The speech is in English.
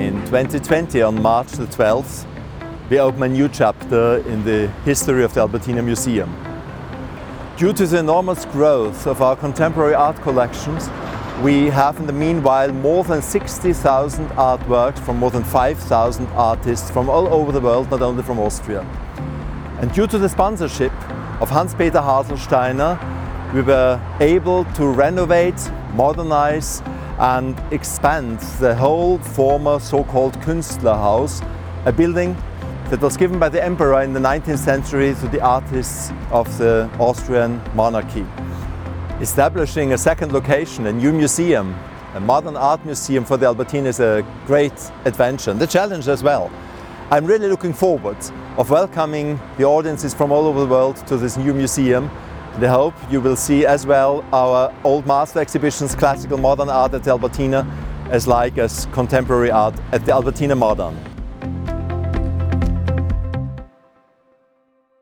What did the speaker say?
In 2020, on March the 12th, we open a new chapter in the history of the Albertina Museum. Due to the enormous growth of our contemporary art collections, we have in the meanwhile more than 60,000 artworks from more than 5,000 artists from all over the world, not only from Austria. And due to the sponsorship of Hans-Peter Haselsteiner, we were able to renovate, modernize and expand the whole former so-called Künstlerhaus, a building that was given by the emperor in the 19th century to the artists of the Austrian monarchy. Establishing a second location, a new museum, a modern art museum for the Albertina is a great adventure, and the challenge as well. I'm really looking forward of welcoming the audiences from all over the world to this new museum. I hope you will see as well our old master exhibitions, classical modern art at the Albertina, as like as contemporary art at the Albertina Modern.